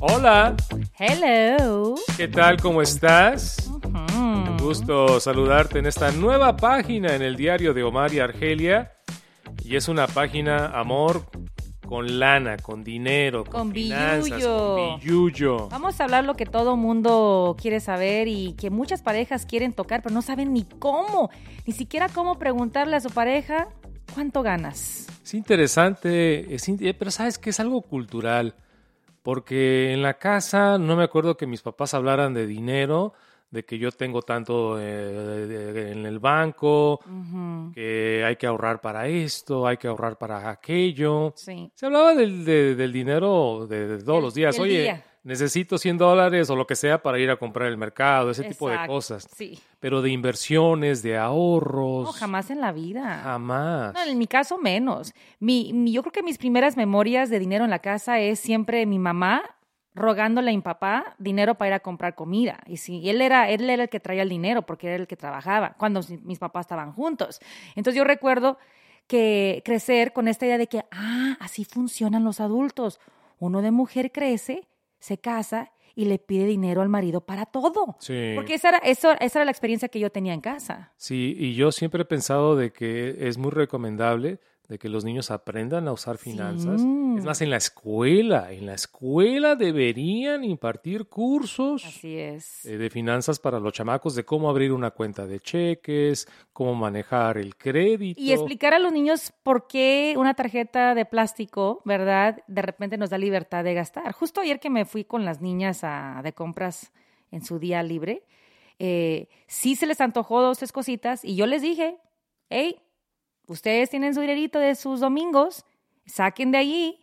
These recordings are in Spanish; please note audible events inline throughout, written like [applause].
Hola, Hello. ¿qué tal? ¿Cómo estás? Un gusto saludarte en esta nueva página en el diario de Omar y Argelia. Y es una página, amor, con lana, con dinero, con, Con finanzas, con billullo. Vamos a hablar lo que todo mundo quiere saber y que muchas parejas quieren tocar, pero no saben ni cómo, ni siquiera cómo preguntarle a su pareja cuánto ganas. Es interesante, es eh, pero sabes que es algo cultural, porque en la casa no me acuerdo que mis papás hablaran de dinero, de que yo tengo tanto eh, en el banco, que hay que ahorrar para esto, hay que ahorrar para aquello. Sí. Se hablaba del, de- del dinero de, de todos los días. Oye, día. Necesito 100 dólares o lo que sea para ir a comprar el mercado, ese tipo de cosas. Sí. Pero de inversiones, de ahorros. No, jamás en la vida. Jamás. No, en mi caso menos. Mi, mi- yo creo que mis primeras memorias de dinero en la casa es siempre mi mamá rogándole a mi papá dinero para ir a comprar comida. Y si y él era, él era el que traía el dinero porque era el que trabajaba cuando mis papás estaban juntos. Entonces yo recuerdo que crecer con esta idea de que, ah, así funcionan los adultos. Uno de mujer crece, se casa y le pide dinero al marido para todo. Sí. Porque esa era, eso, esa era la experiencia que yo tenía en casa. Sí, y yo siempre he pensado de que es muy recomendable de que los niños aprendan a usar finanzas. Sí. Es más, en la escuela, en la escuela deberían impartir cursos Así es. eh, de finanzas para los chamacos, de cómo abrir una cuenta de cheques, cómo manejar el crédito. Y explicar a los niños por qué una tarjeta de plástico, ¿verdad? De repente nos da libertad de gastar. Justo ayer que me fui con las niñas a- de compras en su día libre, eh, sí se les antojó dos, tres cositas y yo les dije, hey, ustedes tienen su dinerito de sus domingos, saquen de allí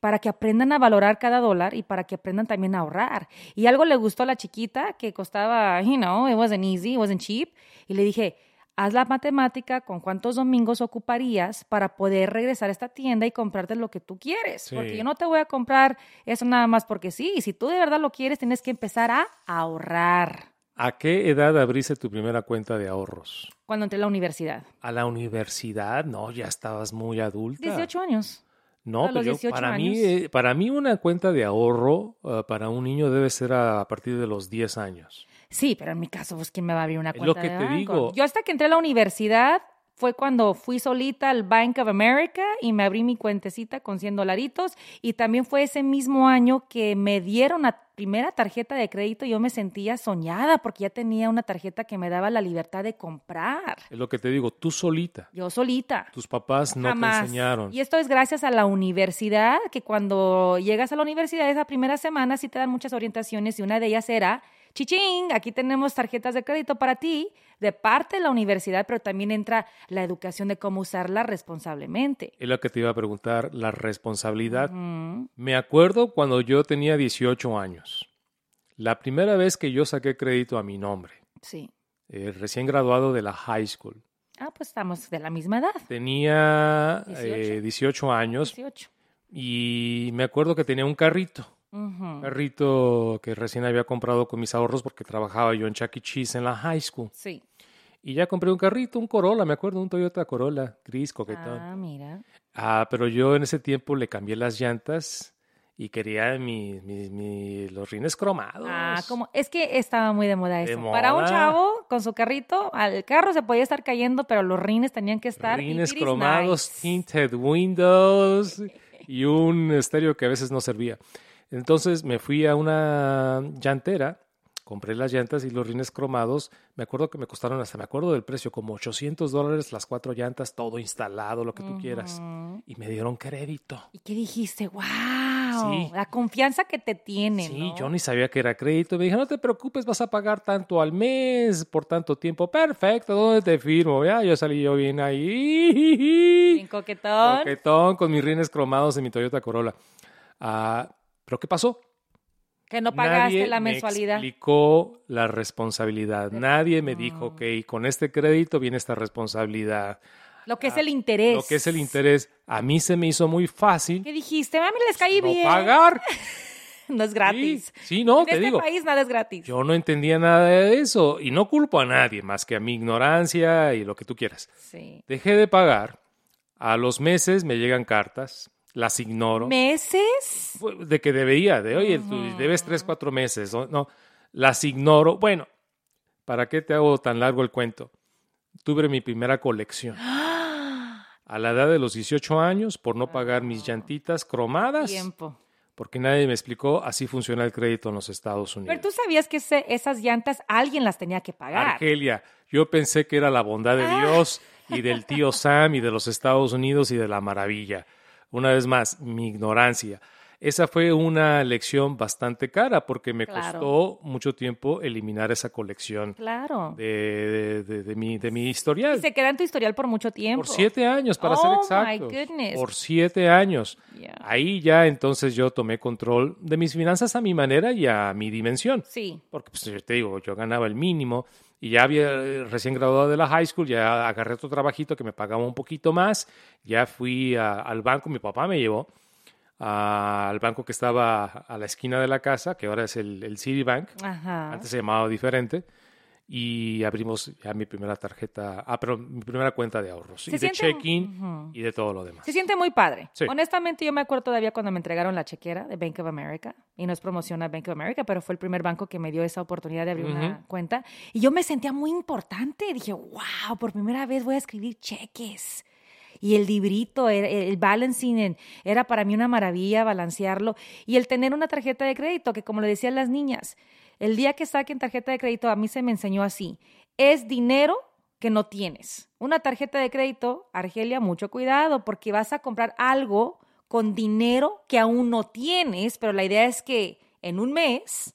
para que aprendan a valorar cada dólar y para que aprendan también a ahorrar. Y algo le gustó a la chiquita que costaba, you know, it wasn't easy, it wasn't cheap. Y le dije, haz la matemática con cuántos domingos ocuparías para poder regresar a esta tienda y comprarte lo que tú quieres. Sí. Porque yo no te voy a comprar eso nada más porque sí. Y si tú de verdad lo quieres, tienes que empezar a ahorrar. ¿A qué edad abriste tu primera cuenta de ahorros? Cuando entré a la universidad. ¿A la universidad? No, ya estabas muy adulta. 18 años. No, a pero yo- 18 para, mí, eh, para mí una cuenta de ahorro eh, para un niño debe ser a, a partir de los 10 años. Sí, pero en mi caso, pues, ¿quién me va a abrir una Es cuenta lo que de te banco? digo. Yo hasta que entré a la universidad fue cuando fui solita al Bank of America y me abrí mi cuentecita con 100 dolaritos y también fue ese mismo año que me dieron la primera tarjeta de crédito yo me sentía soñada porque ya tenía una tarjeta que me daba la libertad de comprar. Es lo que te digo, tú solita. Yo solita. Tus papás no Jamás. te enseñaron. Y esto es gracias a la universidad, que cuando llegas a la universidad esa primera semana sí te dan muchas orientaciones y una de ellas era, chichín, aquí tenemos tarjetas de crédito para ti de parte de la universidad, pero también entra la educación de cómo usarla responsablemente. Es lo que te iba a preguntar, la responsabilidad. Me acuerdo cuando yo tenía 18 años. La primera vez que yo saqué crédito a mi nombre, sí. eh, recién graduado de la high school. Ah, pues estamos de la misma edad. Tenía 18. eh, 18 años 18. y me acuerdo que tenía un carrito. Un carrito que recién había comprado con mis ahorros porque trabajaba yo en Chuck E. Cheese en la high school. Sí. Y ya compré un carrito, un Corolla, me acuerdo, un Toyota Corolla, gris, coquetón. Ah, mira. Ah, pero yo en ese tiempo le cambié las llantas y quería mi, mi- mi- los rines cromados. Ah, como es que estaba muy de moda De eso. Para un chavo con su carrito, al carro se podía estar cayendo, pero los rines tenían que estar Rines cromados, nice. tinted windows y un estéreo que a veces no servía. Entonces me fui a una llantera, compré las llantas y los rines cromados. Me acuerdo que me costaron, hasta me acuerdo del precio, como 800 dólares las cuatro llantas, todo instalado, lo que tú quieras. Y me dieron crédito. ¿Y qué dijiste? ¡Wow! Sí. La confianza que te tienen. Sí, ¿no? yo ni sabía que era crédito. Me dije, no te preocupes, vas a pagar tanto al mes por tanto tiempo. Perfecto, ¿dónde te firmo? Ya, yo salí yo bien ahí. Bien coquetón. Coquetón con mis rines cromados en mi Toyota Corolla. Ah, ¿Pero qué pasó? Que no pagaste Nadie la me mensualidad. explicó la responsabilidad. Nadie me dijo, ok, con este crédito viene esta responsabilidad. Lo que es el interés. Lo que es el interés. A mí se me hizo muy fácil ¿Qué dijiste? Mami, les caí no bien. pagar. [laughs] No es gratis. Sí, sí, no, en te este digo. país nada es gratis. Yo no entendía nada de eso y no culpo a nadie más que a mi ignorancia y lo que tú quieras. Sí. Dejé de pagar. A los meses me llegan cartas las ignoro. ¿Meses? De que debería, de oye, tú debes tres, cuatro meses. No, no, las ignoro. Bueno, ¿para qué te hago tan largo el cuento? Tuve mi primera colección. A la edad de los 18 años, por no pagar mis llantitas cromadas. Tiempo. Porque nadie me explicó, así funciona el crédito en los Estados Unidos. Pero tú sabías que ese- esas llantas alguien las tenía que pagar. Argelia, yo pensé que era la bondad de Ah. Dios y del tío [laughs] Sam y de los Estados Unidos y de la maravilla. Una vez más, mi ignorancia. Esa fue una lección bastante cara porque me Claro. costó mucho tiempo eliminar esa colección Claro. de, de- de- de mi, de mi historial. Y se queda en tu historial por mucho tiempo. Por siete años, para ser Oh, exactos. goodness. Por siete años. Yeah. Ahí ya entonces yo tomé control de mis finanzas a mi manera y a mi dimensión. Sí. Porque pues, yo te digo, yo ganaba el mínimo y ya había eh, recién graduado de la high school, ya agarré otro trabajito que me pagaba un poquito más, ya fui a- al banco, mi papá me llevó al banco que estaba a la esquina de la casa, que ahora es el, el Citibank, Ajá. antes se llamaba diferente, y abrimos ya mi primera tarjeta, ah, pero mi primera cuenta de ahorros, Se y de siente- check-in Ujú. y de todo lo demás. Se siente muy padre. Sí. Honestamente, yo me acuerdo todavía cuando me entregaron la chequera de Bank of America. Y no es promoción a Bank of America, pero fue el primer banco que me dio esa oportunidad de abrir una cuenta. Y yo me sentía muy importante. Dije, wow, por primera vez voy a escribir cheques. Y el librito, el, el balancing, era para mí una maravilla balancearlo. Y el tener una tarjeta de crédito, que como le decían las niñas, el día que saquen tarjeta de crédito, a mí se me enseñó así. Es dinero que no tienes. Una tarjeta de crédito, Argelia, mucho cuidado, porque vas a comprar algo con dinero que aún no tienes, pero la idea es que en un mes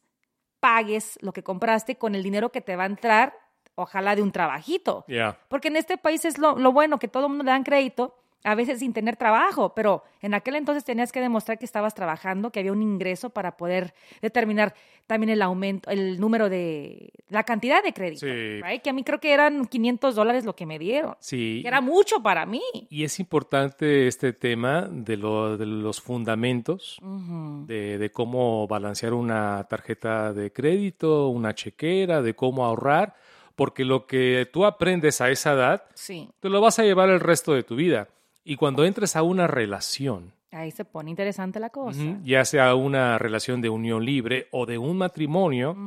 pagues lo que compraste con el dinero que te va a entrar, ojalá de un trabajito. Ya. Porque en este país es lo, lo bueno, que todo el mundo le dan crédito, a veces sin tener trabajo, pero en aquel entonces tenías que demostrar que estabas trabajando, que había un ingreso para poder determinar también el aumento, el número de, la cantidad de crédito, Sí. right? que a mí creo que eran 500 dólares lo que me dieron, Sí. que era mucho para mí. Y es importante este tema de, lo- de los fundamentos, de, de cómo balancear una tarjeta de crédito, una chequera, de cómo ahorrar, porque lo que tú aprendes a esa edad, Sí, te lo vas a llevar el resto de tu vida. Y cuando entres a una relación, ahí se pone interesante la cosa. ya sea una relación de unión libre o de un matrimonio,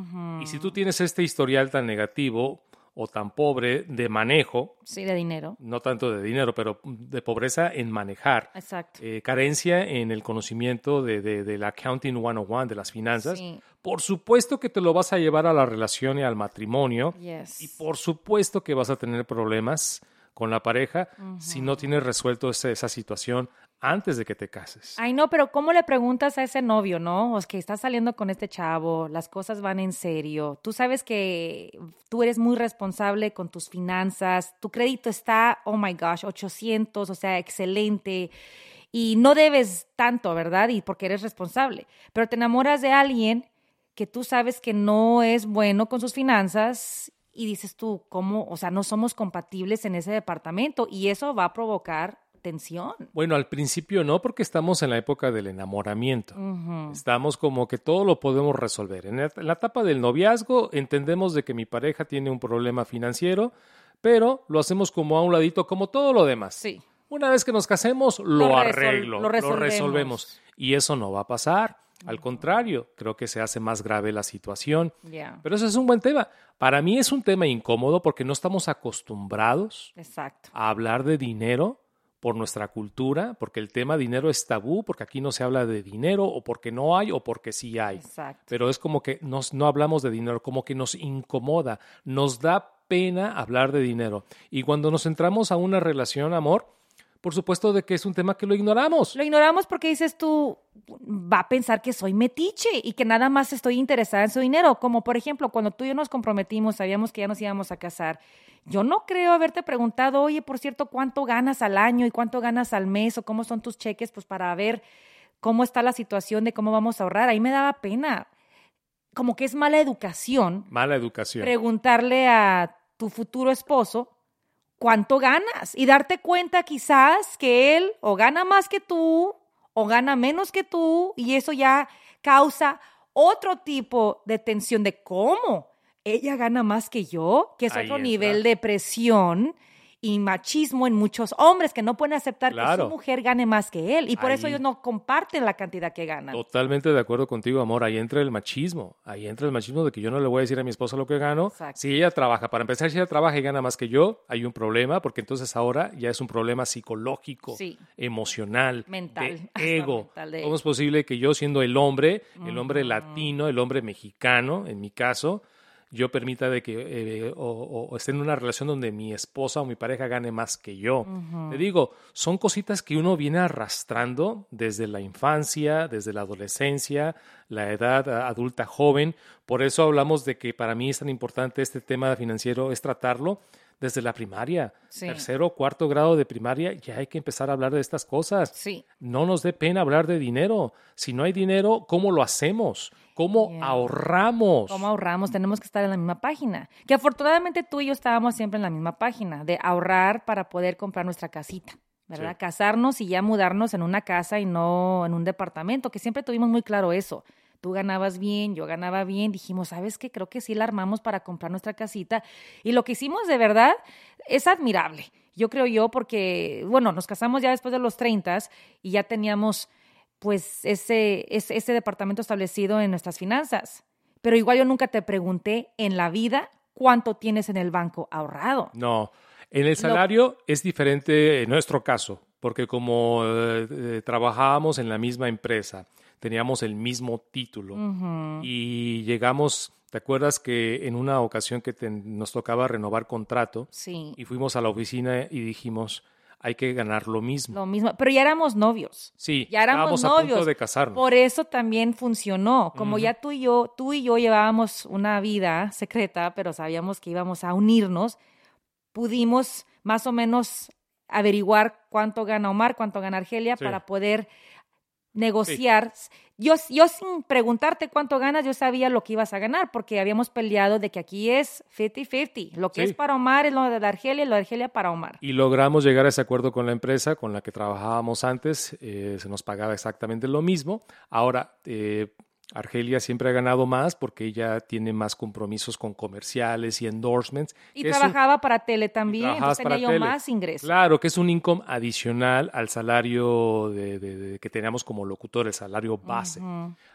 y si tú tienes este historial tan negativo o tan pobre de manejo, Sí, de dinero. no tanto de dinero, pero de pobreza en manejar, Exacto. eh, carencia en el conocimiento de, de, del accounting 101, de las finanzas, Sí. Por supuesto que te lo vas a llevar a la relación y al matrimonio. Yes. Y por supuesto que vas a tener problemas con la pareja si no tienes resuelto esa, esa situación antes de que te cases. Ay, no, pero ¿cómo le preguntas a ese novio, no? O es que estás saliendo con este chavo, las cosas van en serio. Tú sabes que tú eres muy responsable con tus finanzas, tu crédito está, oh my gosh, 800, o sea, excelente. Y no debes tanto, ¿verdad? Y porque eres responsable. Pero te enamoras de alguien que tú sabes que no es bueno con sus finanzas y dices tú, ¿cómo? O sea, no somos compatibles en ese departamento y eso va a provocar tensión. Bueno, al principio no, porque estamos en la época del enamoramiento. Estamos como que todo lo podemos resolver. En la, en la etapa del noviazgo entendemos de que mi pareja tiene un problema financiero, pero lo hacemos como a un ladito, como todo lo demás. Sí. Una vez que nos casemos, lo, arreglo, lo resolvemos. Y eso no va a pasar. Al contrario, creo que se hace más grave la situación. Pero eso es un buen tema. Para mí es un tema incómodo porque no estamos acostumbrados exacto. a hablar de dinero por nuestra cultura, porque el tema dinero es tabú, porque aquí no se habla de dinero, o porque no hay, o porque sí hay. Exacto. Pero es como que nos, no hablamos de dinero, como que nos incomoda, nos da pena hablar de dinero. Y cuando nos entramos a una relación, amor, por supuesto de que es un tema que lo ignoramos. Lo ignoramos porque dices tú, va a pensar que soy metiche y que nada más estoy interesada en su dinero. Como por ejemplo, cuando tú y yo nos comprometimos, sabíamos que ya nos íbamos a casar. Yo no creo haberte preguntado, oye, por cierto, ¿cuánto ganas al año y cuánto ganas al mes o cómo son tus cheques? Pues para ver cómo está la situación de cómo vamos a ahorrar. Ahí me daba pena. Como que es mala educación Mala educación. preguntarle a tu futuro esposo cuánto ganas y darte cuenta quizás que él o gana más que tú o gana menos que tú y eso ya causa otro tipo de tensión de cómo ella gana más que yo, que es Ahí otro está. nivel de presión y machismo en muchos hombres que no pueden aceptar que su mujer gane más que él y por eso ellos no comparten la cantidad que ganan. Totalmente de acuerdo contigo, amor. Ahí entra el machismo. Ahí entra el machismo de que yo no le voy a decir a mi esposa lo que gano. Exacto. Si ella trabaja, para empezar, si ella trabaja y gana más que yo, hay un problema, porque entonces ahora ya es un problema psicológico, Sí. emocional, Mental. [laughs] de ego. mental de- ¿Cómo es posible que yo, siendo el hombre, el hombre latino, el hombre mexicano, en mi caso, yo permita de que eh, o, esté en una relación donde mi esposa o mi pareja gane más que yo. Te digo, son cositas que uno viene arrastrando desde la infancia, desde la adolescencia, la edad adulta joven. Por eso hablamos de que para mí es tan importante este tema financiero, es tratarlo desde la primaria, Sí. tercero, cuarto grado de primaria, ya hay que empezar a hablar de estas cosas. Sí. No nos dé pena hablar de dinero. Si no hay dinero, ¿cómo lo hacemos? ¿Cómo Yeah. ahorramos? ¿Cómo ahorramos? Tenemos que estar en la misma página. Que afortunadamente tú y yo estábamos siempre en la misma página, de ahorrar para poder comprar nuestra casita, ¿verdad? Sí. Casarnos y ya mudarnos en una casa y no en un departamento, que siempre tuvimos muy claro eso. Tú ganabas bien, yo ganaba bien, dijimos, ¿sabes qué? Creo que sí la armamos para comprar nuestra casita. Y lo que hicimos de verdad es admirable. Yo creo yo, porque, bueno, nos casamos ya después de los 30 y ya teníamos pues ese, ese, ese departamento establecido en nuestras finanzas. Pero igual yo nunca te pregunté en la vida cuánto tienes en el banco ahorrado. No, en el salario es diferente en nuestro caso, porque como eh, eh, trabajábamos en la misma empresa, teníamos el mismo título y llegamos, ¿te acuerdas que en una ocasión que te- nos tocaba renovar contrato Sí, y fuimos a la oficina y dijimos, hay que ganar lo mismo? lo mismo. Pero ya éramos novios. Sí, ya éramos estábamos a punto novios. de casarnos. Por eso también funcionó. Como ya tú y yo, tú y yo llevábamos una vida secreta, pero sabíamos que íbamos a unirnos, pudimos más o menos averiguar cuánto gana Omar, cuánto gana Argelia, Sí. para poder negociar. Yo, yo sin preguntarte cuánto ganas, yo sabía lo que ibas a ganar, porque habíamos peleado de que aquí es 50-50. Lo que Sí. es para Omar es lo de Argelia y lo de Argelia para Omar. Y logramos llegar a ese acuerdo con la empresa con la que trabajábamos antes. eh, se nos pagaba exactamente lo mismo. Ahora, eh, Argelia siempre ha ganado más porque ella tiene más compromisos con comerciales y endorsements. Y un- trabajaba para tele también, entonces tenía yo tele. más ingresos. Claro, que es un income adicional al salario de, de- de- que teníamos como locutor, el salario base.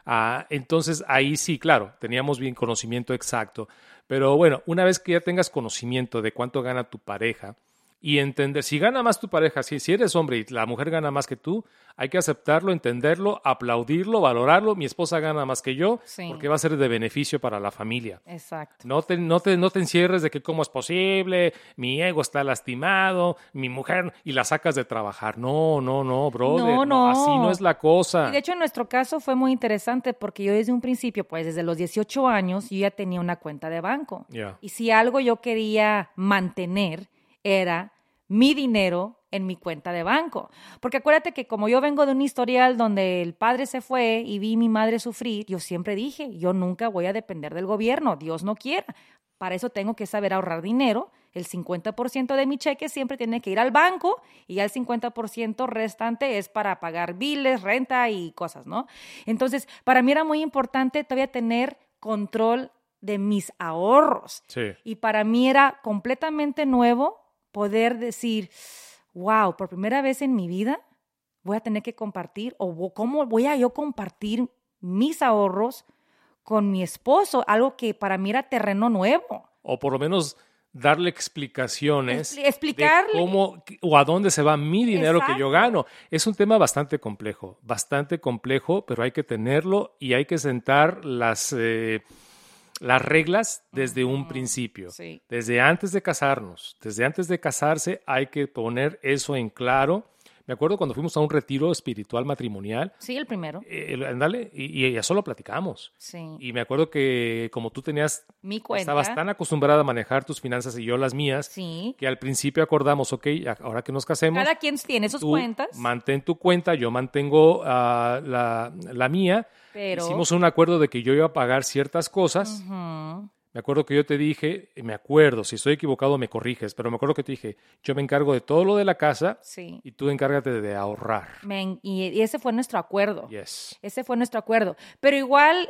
Ah, entonces, ahí sí, claro, teníamos bien conocimiento exacto. Pero bueno, una vez que ya tengas conocimiento de cuánto gana tu pareja y entender, si gana más tu pareja, si, si eres hombre y la mujer gana más que tú, hay que aceptarlo, entenderlo, aplaudirlo, valorarlo. Mi esposa gana más que yo Sí. porque va a ser de beneficio para la familia. Exacto. No te, no, te, no te encierres de que cómo es posible, mi ego está lastimado, mi mujer, y la sacas de trabajar. No, no, no, brother. No, no. Así no es la cosa. Y de hecho, en nuestro caso fue muy interesante porque yo desde un principio, pues desde los 18 años, yo ya tenía una cuenta de banco. Ya. Y si algo yo quería mantener era mi dinero en mi cuenta de banco. Porque acuérdate que como yo vengo de un historial donde el padre se fue y vi a mi madre sufrir, yo siempre dije, yo nunca voy a depender del gobierno, Dios no quiera. Para eso tengo que saber ahorrar dinero. El 50% de mi cheque siempre tiene que ir al banco y ya el 50% restante es para pagar biles, renta y cosas, ¿no? Entonces, para mí era muy importante todavía tener control de mis ahorros. Sí. Y para mí era completamente nuevo poder decir, wow, por primera vez en mi vida voy a tener que compartir o cómo voy a yo compartir mis ahorros con mi esposo, algo que para mí era terreno nuevo. O por lo menos darle explicaciones Expli- explicarle. de cómo o a dónde se va mi dinero que yo gano. Es un tema bastante complejo, bastante complejo, pero hay que tenerlo y hay que sentar las, eh, las reglas desde un principio. sí. Desde antes de casarnos, desde antes de casarse hay que poner eso en claro. Me acuerdo cuando fuimos a un retiro espiritual matrimonial, Sí, el primero. eh, ándale, y, y eso lo platicamos. Sí. Y me acuerdo que como tú tenías, Mi cuenta. estabas tan acostumbrada a manejar tus finanzas y yo las mías, Sí. que al principio acordamos, ok, ahora que nos casemos, Cada quien tiene sus tú cuentas. mantén tu cuenta, yo mantengo ah, la, la mía. Pero- Hicimos un acuerdo de que yo iba a pagar ciertas cosas. Me acuerdo que yo te dije, me acuerdo, si estoy equivocado me corriges, pero me acuerdo que te dije, yo me encargo de todo lo de la casa Sí. y tú encárgate de ahorrar. Me- y, ese fue nuestro acuerdo. Yes. Ese fue nuestro acuerdo. Pero igual,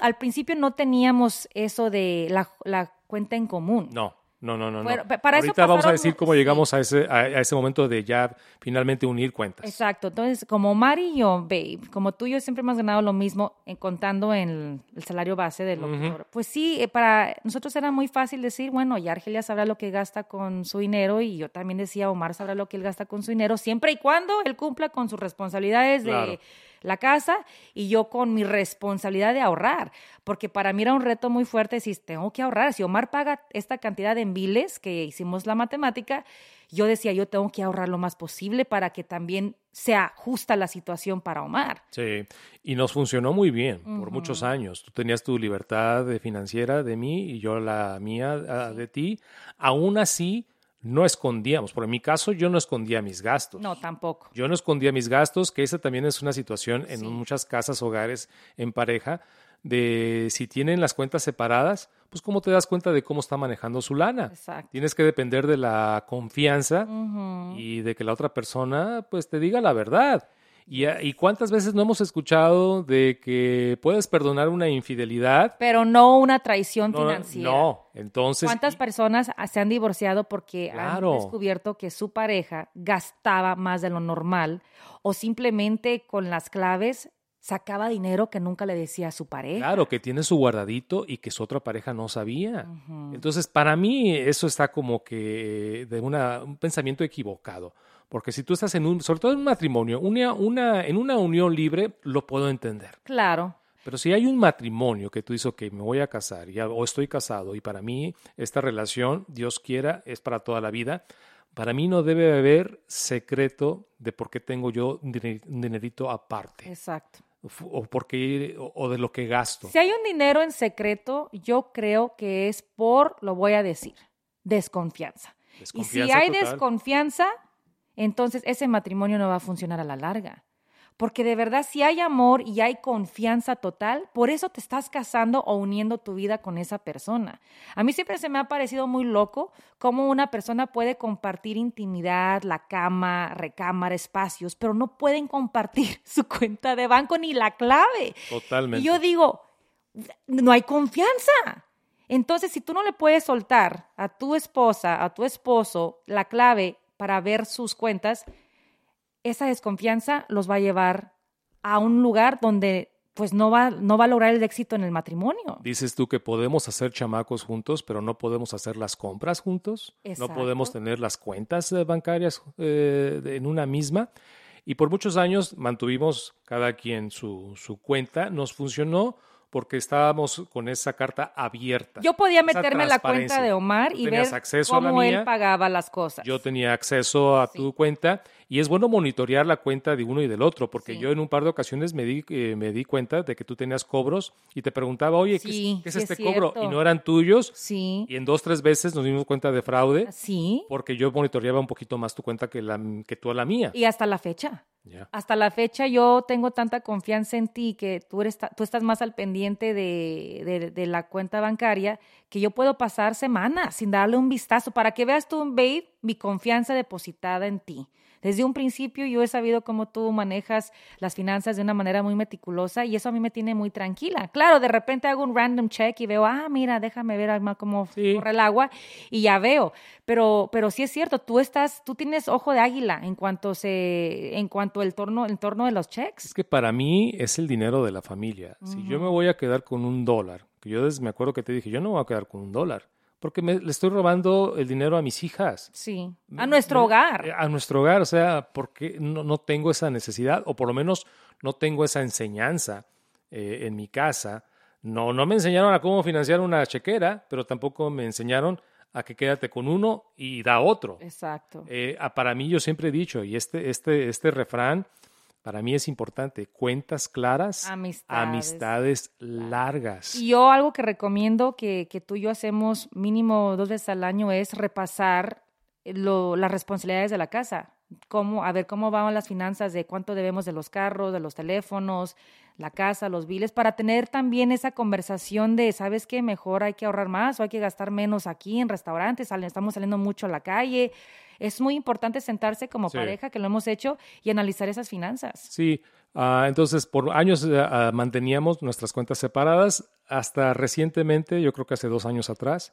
al principio no teníamos eso de la, la cuenta en común. No, No, no, no. no. Bueno, pa- para eso Ahorita vamos a decir cómo sí. llegamos a, ese, a, a ese momento de ya finalmente unir cuentas. Exacto. Entonces, como Mari y yo, babe, como tú y yo siempre hemos ganado lo mismo en, contando en el, el salario base de lo que cobra. Pues sí, eh, para nosotros era muy fácil decir, bueno, ya Argelia sabrá lo que gasta con su dinero y yo también decía, Omar sabrá lo que él gasta con su dinero, siempre y cuando él cumpla con sus responsabilidades Claro. de la casa y yo con mi responsabilidad de ahorrar, porque para mí era un reto muy fuerte decir, tengo que ahorrar, si Omar paga esta cantidad de enviles que hicimos la matemática, yo decía, yo tengo que ahorrar lo más posible para que también sea justa la situación para Omar. Sí, y nos funcionó muy bien por muchos años. Tú tenías tu libertad financiera de mí y yo la mía ah, de ti. Aún así, no escondíamos. Por en mi caso, yo no escondía mis gastos. No, tampoco. Yo no escondía mis gastos, que esa también es una situación en Sí. muchas casas, hogares, en pareja, de si tienen las cuentas separadas, pues cómo te das cuenta de cómo está manejando su lana. Exacto. Tienes que depender de la confianza y de que la otra persona pues te diga la verdad. Y, a- y cuántas veces no hemos escuchado de que puedes perdonar una infidelidad? Pero no una traición No, financiera. no. entonces ¿Cuántas y- personas se han divorciado porque Claro. han descubierto que su pareja gastaba más de lo normal o simplemente con las claves sacaba dinero que nunca le decía a su pareja? Claro, que tiene su guardadito y que su otra pareja no sabía. Entonces, para mí eso está como que de una, un pensamiento equivocado. Porque si tú estás en un, sobre todo en un matrimonio, una, una, en una unión libre, lo puedo entender. Claro. Pero si hay un matrimonio que tú dices, ok, me voy a casar ya, o estoy casado y para mí esta relación, Dios quiera, es para toda la vida, para mí no debe haber secreto de por qué tengo yo un diner- un dinerito aparte Exacto. o, o por qué- o- de lo que gasto. Si hay un dinero en secreto, yo creo que es por, lo voy a decir, desconfianza. y si hay total. desconfianza, entonces ese matrimonio no va a funcionar a la larga. Porque de verdad, si hay amor y hay confianza total, por eso te estás casando o uniendo tu vida con esa persona. A mí siempre se me ha parecido muy loco cómo una persona puede compartir intimidad, la cama, recámara, espacios, pero no pueden compartir [laughs] su cuenta de banco ni la clave. Totalmente. Y yo digo, no hay confianza. Entonces, si tú no le puedes soltar a tu esposa, a tu esposo, la clave para ver sus cuentas, esa desconfianza los va a llevar a un lugar donde pues no va, no va a lograr el éxito en el matrimonio. Dices tú que podemos hacer chamacos juntos, pero no podemos hacer las compras juntos. Exacto. No podemos tener las cuentas eh, bancarias eh, en una misma. Y por muchos años mantuvimos cada quien su, su cuenta. Nos funcionó porque estábamos con esa carta abierta. Yo podía meterme en la cuenta de Omar y ver cómo él pagaba las cosas. Yo tenía acceso a tu cuenta y es bueno monitorear la cuenta de uno y del otro, porque Sí. yo en un par de ocasiones me di, eh, me di cuenta de que tú tenías cobros y te preguntaba, oye, ¿qué es- Sí, ¿qué, es sí es este cobro? Y no eran tuyos. Sí, Y en dos, tres veces nos dimos cuenta de fraude sí. porque yo monitoreaba un poquito más tu cuenta que, la, que tú a la mía. Y hasta la fecha. Hasta la fecha yo tengo tanta confianza en ti que tú, eres, tú estás más al pendiente de, de- de la cuenta bancaria que yo puedo pasar semanas sin darle un vistazo para que veas tú, babe, mi confianza depositada en ti. Desde un principio yo he sabido cómo tú manejas las finanzas de una manera muy meticulosa y eso a mí me tiene muy tranquila. Claro, de repente hago un random check y veo, ah, mira, déjame ver cómo Sí. corre el agua y ya veo. Pero, pero sí es cierto, tú estás, tú tienes ojo de águila en cuanto se, en cuanto el torno, el torno de los checks. Es que para mí es el dinero de la familia. Si yo me voy a quedar con un dólar, que yo me acuerdo que te dije, yo no me voy a quedar con un dólar, porque me, le estoy robando el dinero a mis hijas. Sí, a nuestro hogar. Eh, A nuestro hogar, o sea, porque no, no tengo esa necesidad, o por lo menos no tengo esa enseñanza eh, en mi casa. No, no me enseñaron a cómo financiar una chequera, pero tampoco me enseñaron a que quédate con uno y da otro. Exacto. Eh, ah, para mí yo siempre he dicho, y este, este, este refrán para mí es importante, cuentas claras, Amistades. amistades largas. Y yo algo que recomiendo que, que tú y yo hacemos mínimo dos veces al año es repasar lo- las responsabilidades de la casa. Cómo, a ver cómo van las finanzas de cuánto debemos de los carros, de los teléfonos, la casa, los biles, para tener también esa conversación de, ¿sabes qué? Mejor hay que ahorrar más o hay que gastar menos aquí en restaurantes, estamos saliendo mucho a la calle. Es muy importante sentarse como Sí. pareja, que lo hemos hecho, y analizar esas finanzas. Sí, ah, entonces por años eh, ah, manteníamos nuestras cuentas separadas hasta recientemente, yo creo que hace dos años atrás,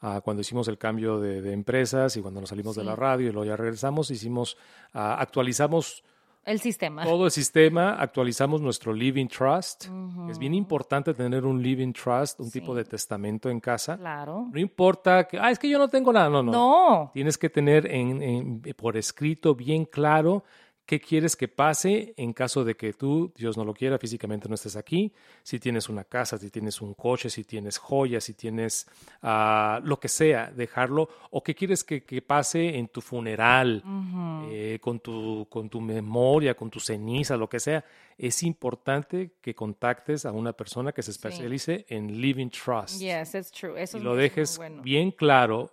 ah, cuando hicimos el cambio de, de empresas y cuando nos salimos de la radio y luego ya regresamos, hicimos, ah, actualizamos El sistema. todo el sistema, actualizamos nuestro Living Trust. Es bien importante tener un Living Trust, un tipo de testamento en casa. Claro. No importa que, ah, es que yo no tengo nada, no, no. No. Tienes que tener en- en- por escrito bien claro qué quieres que pase en caso de que tú, Dios no lo quiera, físicamente no estés aquí. Si tienes una casa, si tienes un coche, si tienes joyas, si tienes ah, lo que sea, dejarlo. O qué quieres que, que pase en tu funeral, eh, con, tu, con tu memoria, con tu ceniza, lo que sea. Es importante que contactes a una persona que se especialice en Living Trust Yes, it's true. Eso y lo dejes bueno. bien claro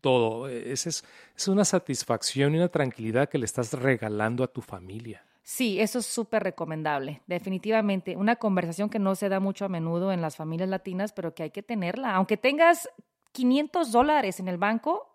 todo. Esa es, es una satisfacción y una tranquilidad que le estás regalando a tu familia. Sí, eso es súper recomendable, definitivamente. Una conversación que no se da mucho a menudo en las familias latinas, pero que hay que tenerla. Aunque tengas 500 dólares en el banco,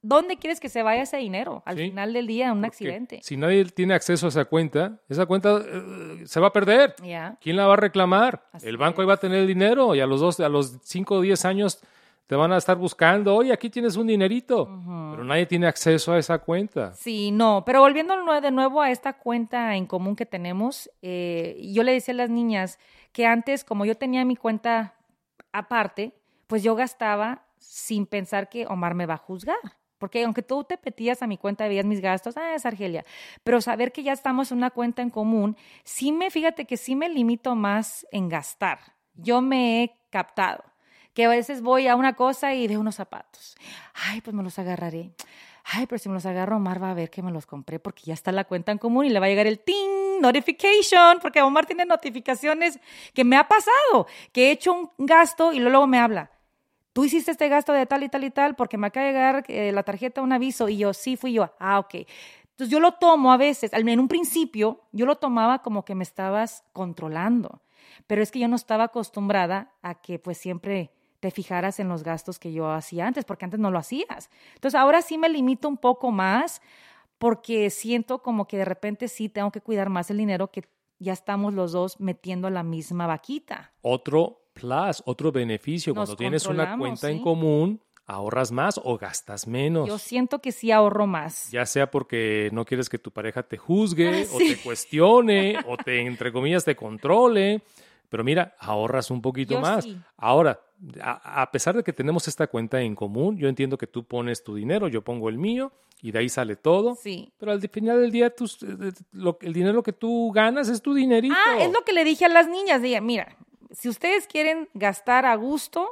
¿dónde quieres que se vaya ese dinero? Al Sí, final del día, un Porque accidente. Si nadie tiene acceso a esa cuenta, esa cuenta eh, se va a perder. Ya. ¿Quién la va a reclamar? Así el banco ahí va a tener el dinero y a los dos, a los 5 o 10 años te van a estar buscando, oye, aquí tienes un dinerito, pero nadie tiene acceso a esa cuenta. Sí, no, pero volviendo de nuevo a esta cuenta en común que tenemos, eh, yo le decía a las niñas que antes, como yo tenía mi cuenta aparte, pues yo gastaba sin pensar que Omar me va a juzgar. Porque aunque tú te metías a mi cuenta, veías mis gastos, ah, es Argelia. Pero saber que ya estamos en una cuenta en común, sí me, fíjate que sí me limito más en gastar. Yo me he captado que a veces voy a una cosa y veo unos zapatos. Ay, pues me los agarraré. Ay, pero si me los agarro, Omar va a ver que me los compré porque ya está la cuenta en común y le va a llegar el ting notification, porque Omar tiene notificaciones que me ha pasado, que he hecho un gasto y luego me habla. Tú hiciste este gasto de tal y tal y tal porque me acaba de llegar eh, la tarjeta un aviso y yo, sí, fui yo. Ah, ok. Entonces yo lo tomo a veces, en un principio yo lo tomaba como que me estabas controlando, pero es que yo no estaba acostumbrada a que pues siempre te fijaras en los gastos que yo hacía antes, porque antes no lo hacías. Entonces ahora sí me limito un poco más porque siento como que de repente sí tengo que cuidar más el dinero que ya estamos los dos metiendo a la misma vaquita. Otro plus, otro beneficio, Nos cuando tienes una cuenta en común, ahorras más o gastas menos. Yo siento que sí ahorro más. Ya sea porque no quieres que tu pareja te juzgue Ah, o sí. te cuestione o te, entre comillas, te controle. Pero mira, ahorras un poquito Yo más. sí. Ahora, a, a pesar de que tenemos esta cuenta en común, yo entiendo que tú pones tu dinero, yo pongo el mío y de ahí sale todo. Sí. Pero al final del día, tus- eh, lo- el dinero que tú ganas es tu dinerito. Ah, es lo que le dije a las niñas. Dije, mira, si ustedes quieren gastar a gusto,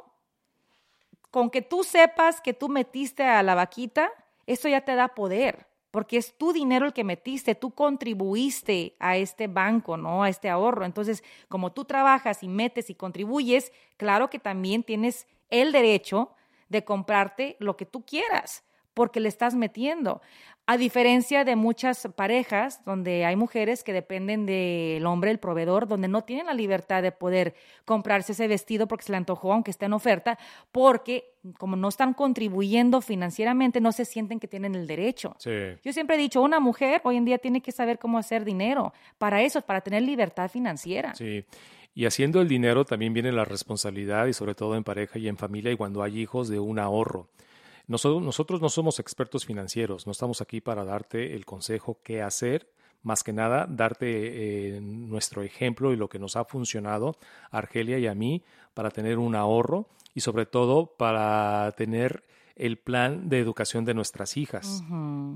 con que tú sepas que tú metiste a la vaquita, eso ya te da poder, porque es tu dinero el que metiste, tú contribuiste a este banco, ¿no? A este ahorro. Entonces, como tú trabajas y metes y contribuyes, claro que también tienes el derecho de comprarte lo que tú quieras, porque le estás metiendo. A diferencia de muchas parejas donde hay mujeres que dependen del hombre, el proveedor, donde no tienen la libertad de poder comprarse ese vestido porque se le antojó, aunque esté en oferta, porque como no están contribuyendo financieramente, no se sienten que tienen el derecho. Sí. Yo siempre he dicho, una mujer hoy en día tiene que saber cómo hacer dinero. Para eso, para tener libertad financiera. Sí. Y haciendo el dinero también viene la responsabilidad y sobre todo en pareja y en familia y cuando hay hijos de un ahorro. Nosotros, nosotros no somos expertos financieros, no estamos aquí para darte el consejo qué hacer, más que nada darte eh, nuestro ejemplo y lo que nos ha funcionado a Argelia y a mí para tener un ahorro y sobre todo para tener el plan de educación de nuestras hijas.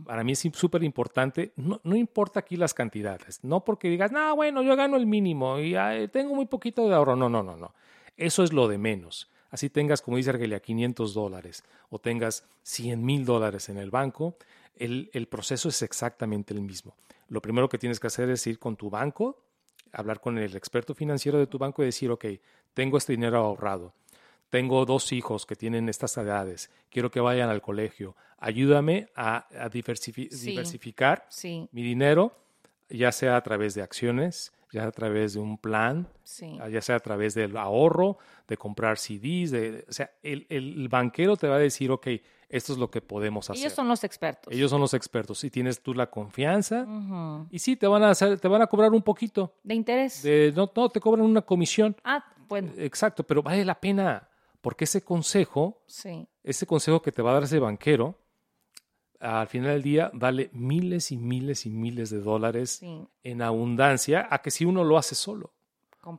Para mí es súper importante, no, no importa aquí las cantidades, no porque digas, no, bueno, yo gano el mínimo y ay, tengo muy poquito de ahorro, no, no, no, no, eso es lo de menos. Así tengas, como dice Argelia, 500 dólares o tengas 100 mil dólares en el banco, el, el proceso es exactamente el mismo. Lo primero que tienes que hacer es ir con tu banco, hablar con el experto financiero de tu banco y decir, ok, tengo este dinero ahorrado, tengo dos hijos que tienen estas edades, quiero que vayan al colegio, ayúdame a, a diversifi- Sí. diversificar Sí, mi dinero, ya sea a través de acciones, ya a través de un plan, sí. ya sea a través del ahorro, de comprar CDs, de, o sea, el, el banquero te va a decir, ok, esto es lo que podemos hacer. Ellos son los expertos. Ellos son los expertos. Si tienes tú la confianza, y sí, te van a hacer, te van a cobrar un poquito. ¿De interés? De, no, no, te cobran una comisión. Ah, bueno, Exacto, pero vale la pena, porque ese consejo sí. ese consejo que te va a dar ese banquero, al final del día vale miles y miles y miles de dólares Sí, en abundancia a que si uno lo hace solo.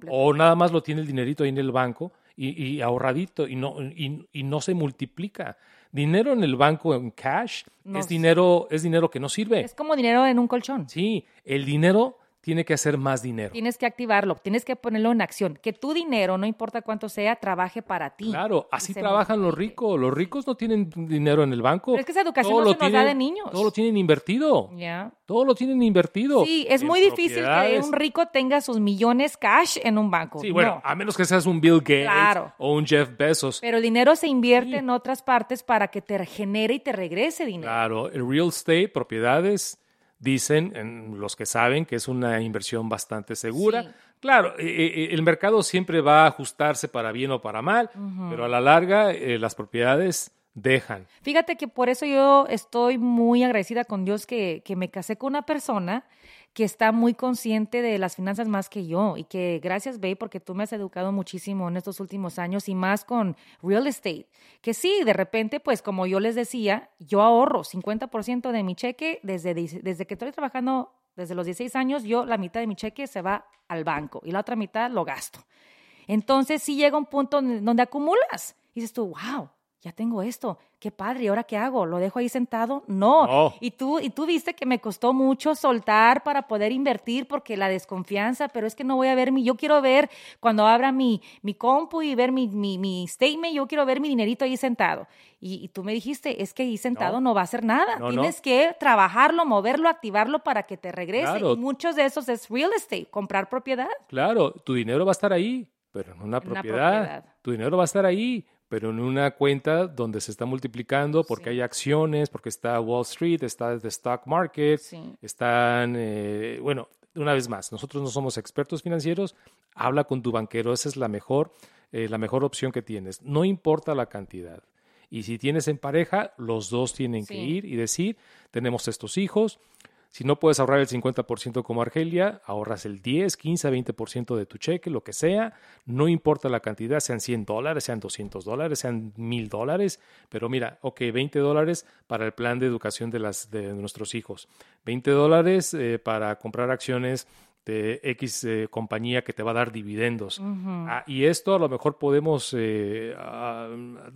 O nada más lo tiene el dinerito ahí en el banco y, y ahorradito y no, y, y no se multiplica. Dinero en el banco en cash No es sé. dinero, es dinero que no sirve. Es como dinero en un colchón. Sí, el dinero tiene que hacer más dinero. Tienes que activarlo, tienes que ponerlo en acción. Que tu dinero, no importa cuánto sea, trabaje para ti. Claro, así trabajan los ricos. Los ricos no tienen dinero en el banco. Pero es que esa educación Todo no lo se nos da de niños. Todo lo tienen invertido. Ya. Todo lo tienen invertido. Sí, es muy difícil que un rico tenga sus millones cash en un banco. Sí, bueno, No. a menos que seas un Bill Gates Claro. o un Jeff Bezos. Pero el dinero se invierte Sí. en otras partes para que te genere y te regrese dinero. Claro, el real estate, propiedades, dicen en los que saben que es una inversión bastante segura. Sí. Claro, eh, eh, el mercado siempre va a ajustarse para bien o para mal, pero a la larga eh, las propiedades dejan. Fíjate que por eso yo estoy muy agradecida con Dios que, que me casé con una persona que está muy consciente de las finanzas más que yo y que gracias, Babe, porque tú me has educado muchísimo en estos últimos años y más con real estate. Que sí, de repente, pues como yo les decía, yo ahorro 50% de mi cheque desde, desde que estoy trabajando, desde los 16 años, yo la mitad de mi cheque se va al banco y la otra mitad lo gasto. Entonces sí llega un punto donde acumulas. Y dices wow, ya tengo esto, qué padre, ¿y ahora qué hago? ¿Lo dejo ahí sentado? No. No. Y, tú, y tú viste que me costó mucho soltar para poder invertir porque la desconfianza, pero es que no voy a ver mi, yo quiero ver cuando abra mi, mi compu y ver mi, mi, mi statement, yo quiero ver mi dinerito ahí sentado. Y, y tú me dijiste, es que ahí sentado no, No. va a hacer nada. No. Tienes que trabajarlo, moverlo, activarlo para que te regrese. Claro. Y muchos de esos es real estate, comprar propiedad. Claro, tu dinero va a estar ahí, pero en una una propiedad. Tu dinero va a estar ahí, pero en una cuenta donde se está multiplicando porque Sí. hay acciones, porque está Wall Street, está el stock market, Sí. están, eh, bueno, una vez más, nosotros no somos expertos financieros, habla con tu banquero, esa es la mejor, eh, la mejor opción que tienes, no importa la cantidad. Y si tienes en pareja, los dos tienen que ir y decir, tenemos estos hijos, si no puedes ahorrar el 50% como Argelia, ahorras el 10, 15, 20% de tu cheque, lo que sea. No importa la cantidad, sean 100 dólares, sean 200 dólares, sean 1000 dólares. Pero mira, ok, 20 dólares para el plan de educación de, las, de nuestros hijos. 20 dólares eh, para comprar acciones de X eh, compañía que te va a dar dividendos. Ah, y esto a lo mejor podemos eh,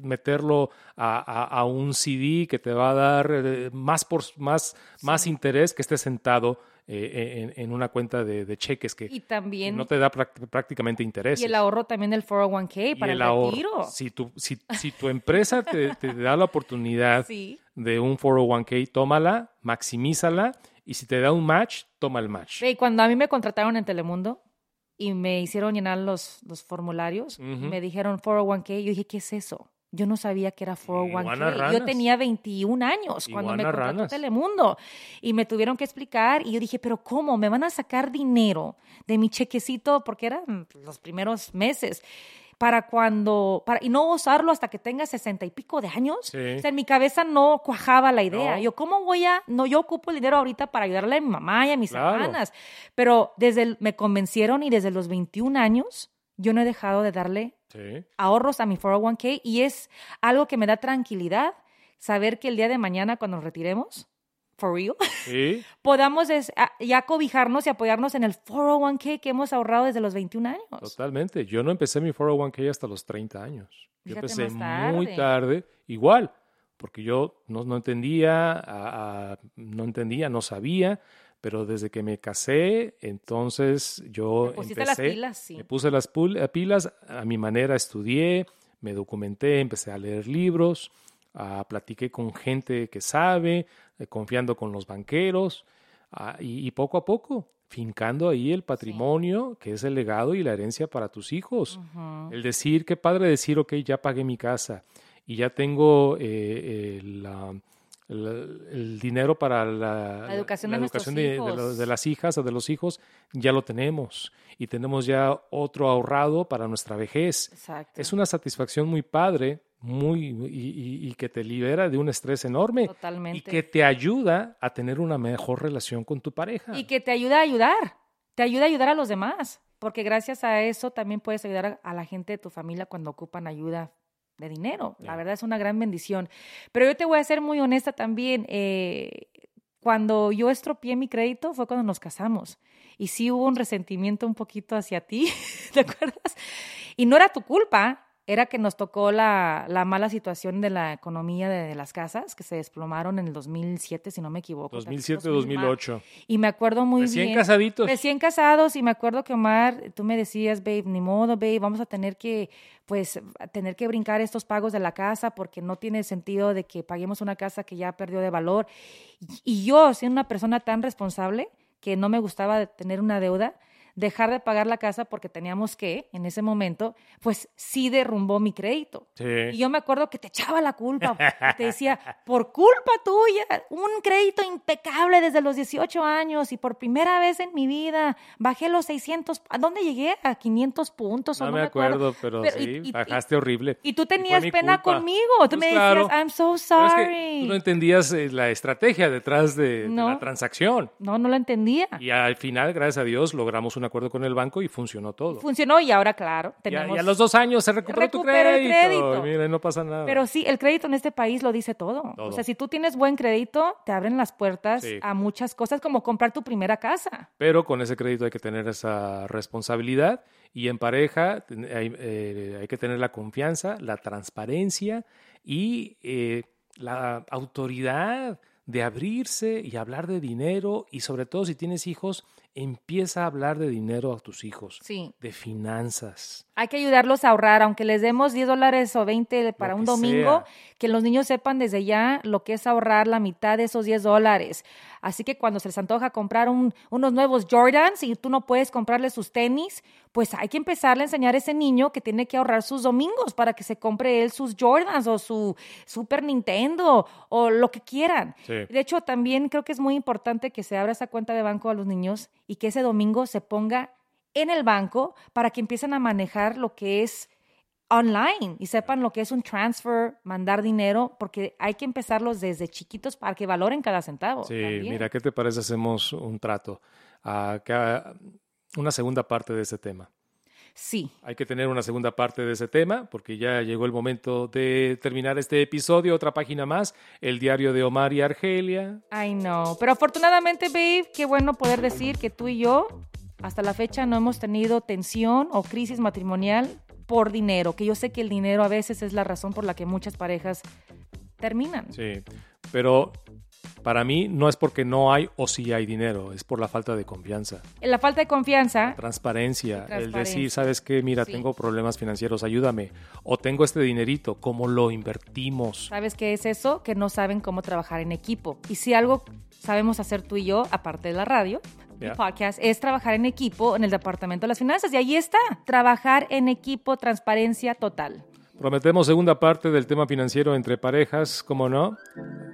meterlo a, a- a un CD que te va a dar eh, más, por, más, más interés que esté sentado eh, en, en una cuenta de, de cheques que Y también no te da práct- prácticamente interés. y el ahorro también del 401k para el, retiro. Si tu, si, si tu empresa te, te da la oportunidad [laughs] Sí. de un 401k, tómala, maximízala y si te da un match, toma el match. Ve, cuando a mí me contrataron en Telemundo y me hicieron llenar los, los formularios, me dijeron 401k, yo dije, ¿qué es eso? Yo no sabía que era 401k. Iguanas Yo tenía 21 años cuando me contrató ranas. Telemundo y me tuvieron que explicar y yo dije, pero ¿cómo? ¿Me van a sacar dinero de mi chequecito? Porque eran los primeros meses. Para cuando, para, y no usarlo hasta que tenga sesenta y pico de años. Sí. O sea, en mi cabeza no cuajaba la idea. No. Yo, ¿cómo voy a, no, yo ocupo el dinero ahorita para ayudarle a mi mamá y a mis Claro. hermanas? Pero desde, el- me convencieron y desde los 21 años, yo no he dejado de darle Sí. ahorros a mi 401k y es algo que me da tranquilidad saber que el día de mañana cuando nos retiremos, for real, Sí. [laughs] podamos ya cobijarnos y apoyarnos en el 401k que hemos ahorrado desde los 21 años. Totalmente. Yo no empecé mi 401k hasta los 30 años. Yo Fíjate empecé muy tarde. igual, porque yo no, no entendía, a- a- no entendía, no sabía, pero desde que me casé, entonces yo empecé, las pilas, sí. me puse las eh, pilas, a mi manera estudié, me documenté, empecé a leer libros, ah, platiqué con gente que sabe, eh, confiando con los banqueros, ah, y, y poco a poco, fincando ahí el patrimonio, que es el legado y la herencia para tus hijos. El decir, qué padre decir, ok, ya pagué mi casa y ya tengo eh, el, la- el- el dinero para la, La educación de la nuestros educación de, de hijos. los- de las hijas o de los hijos, ya lo tenemos. Y tenemos ya otro ahorrado para nuestra vejez. Exacto. Es una satisfacción muy padre, muy, y, y- y que te libera de un estrés enorme. Totalmente. Y que te ayuda a tener una mejor relación con tu pareja. Y que te ayuda a ayudar, te ayuda a ayudar a los demás, porque gracias a eso también puedes ayudar a, a la gente de tu familia cuando ocupan ayuda de dinero. La verdad es una gran bendición. Pero yo te voy a ser muy honesta también. eh, cuando yo estropeé mi crédito fue cuando nos casamos. Y sí hubo un resentimiento un poquito hacia ti, [laughs] ¿te acuerdas? Y no era tu culpa, era que nos tocó la, la mala situación de la economía de, de las casas, que se desplomaron en el 2007, si no me equivoco. 2007, Tantito muy mal. 2008. Y me acuerdo muy Recién bien. casaditos. Recién casados y me acuerdo que Omar, tú me decías, babe, ni modo, babe, vamos a tener que, pues, tener que brincar estos pagos de la casa porque no tiene sentido de que paguemos una casa que ya perdió de valor. Y, y yo, siendo una persona tan responsable que no me gustaba tener una deuda, dejar de pagar la casa porque teníamos que, en ese momento, pues sí derrumbó mi crédito. Y Sí. yo me acuerdo que te echaba la culpa. [laughs] Te decía, por culpa tuya, un crédito impecable desde los 18 años y por primera vez en mi vida bajé los 600. ¿A dónde llegué? A 500 puntos. o No me acuerdo, pero, Pero- y- sí, y- bajaste horrible. Y tú tenías pena culpa. conmigo. Tú Pues me claro. decías, I'm so Pero es sorry. que tú no entendías eh, la estrategia detrás de, de No. la transacción. no, no lo entendía. Y al final, gracias a Dios, logramos un acuerdo con el banco y funcionó todo. Funcionó y ahora, claro, Y a, tenemos... y a los dos años se recuperó tu el crédito. Y mira, no pasa nada. Pero sí, el crédito en este país lo dice todo. Todo. O sea, si tú tienes buen crédito, te abren las puertas Sí. a muchas cosas como comprar tu primera casa. Pero con ese crédito hay que tener esa responsabilidad y en pareja hay, eh, hay que tener la confianza, la transparencia y eh, la autoridad de abrirse y hablar de dinero y sobre todo si tienes hijos, empieza a hablar de dinero a tus hijos, Sí. de finanzas. Hay que ayudarlos a ahorrar, aunque les demos 10 dólares o 20 para un domingo, sea. que los niños sepan desde ya lo que es ahorrar la mitad de esos 10 dólares. Así que cuando se les antoja comprar un- unos nuevos Jordans y tú no puedes comprarle sus tenis, pues hay que empezarle a enseñar a ese niño que tiene que ahorrar sus domingos para que se compre él sus Jordans o su Super Nintendo o lo que quieran. Sí. De hecho, también creo que es muy importante que se abra esa cuenta de banco a los niños y que ese domingo se ponga en el banco para que empiecen a manejar lo que es online y sepan lo que es un transfer, mandar dinero, porque hay que empezarlos desde chiquitos para que valoren cada centavo. Sí, también. mira, ¿qué te parece? Hacemos un trato, a ca- una segunda parte de ese tema. Sí, Hay que tener una segunda parte de ese tema porque ya llegó el momento de terminar este episodio. Otra página más, el diario de Omar y Argelia. I know. Pero afortunadamente, babe, qué bueno poder decir que tú y yo hasta la fecha no hemos tenido tensión o crisis matrimonial por dinero, que yo sé que el dinero a veces es la razón por la que muchas parejas terminan. Sí, pero para mí no es porque no hay o sí hay dinero, es por la falta de confianza, La falta de confianza, transparencia, el transparencia. decir, ¿sabes qué? Mira, Sí. tengo problemas financieros, ayúdame. O tengo este dinerito, ¿cómo lo invertimos? ¿sabes qué es eso? Que no saben cómo trabajar en equipo. Y si algo sabemos hacer tú y yo, aparte de la radio, Ya. podcast, es trabajar en equipo en el Departamento de las Finanzas. Y ahí está, trabajar en equipo, transparencia total. Prometemos segunda parte del tema financiero entre parejas, ¿cómo no?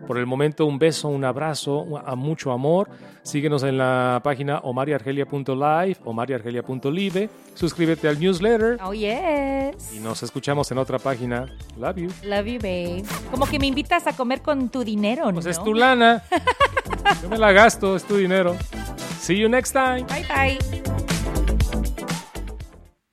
Por el momento, un beso, un abrazo, a mucho amor. Síguenos en la página omariargelia.live, omariargelia.live. Suscríbete al newsletter Oh, yes. y nos escuchamos en otra página. Love you. Love you, babe. Como que me invitas a comer con tu dinero, Pues ¿no? es tu lana. [laughs] Yo me la gasto, es tu dinero. See you next time. Bye, bye.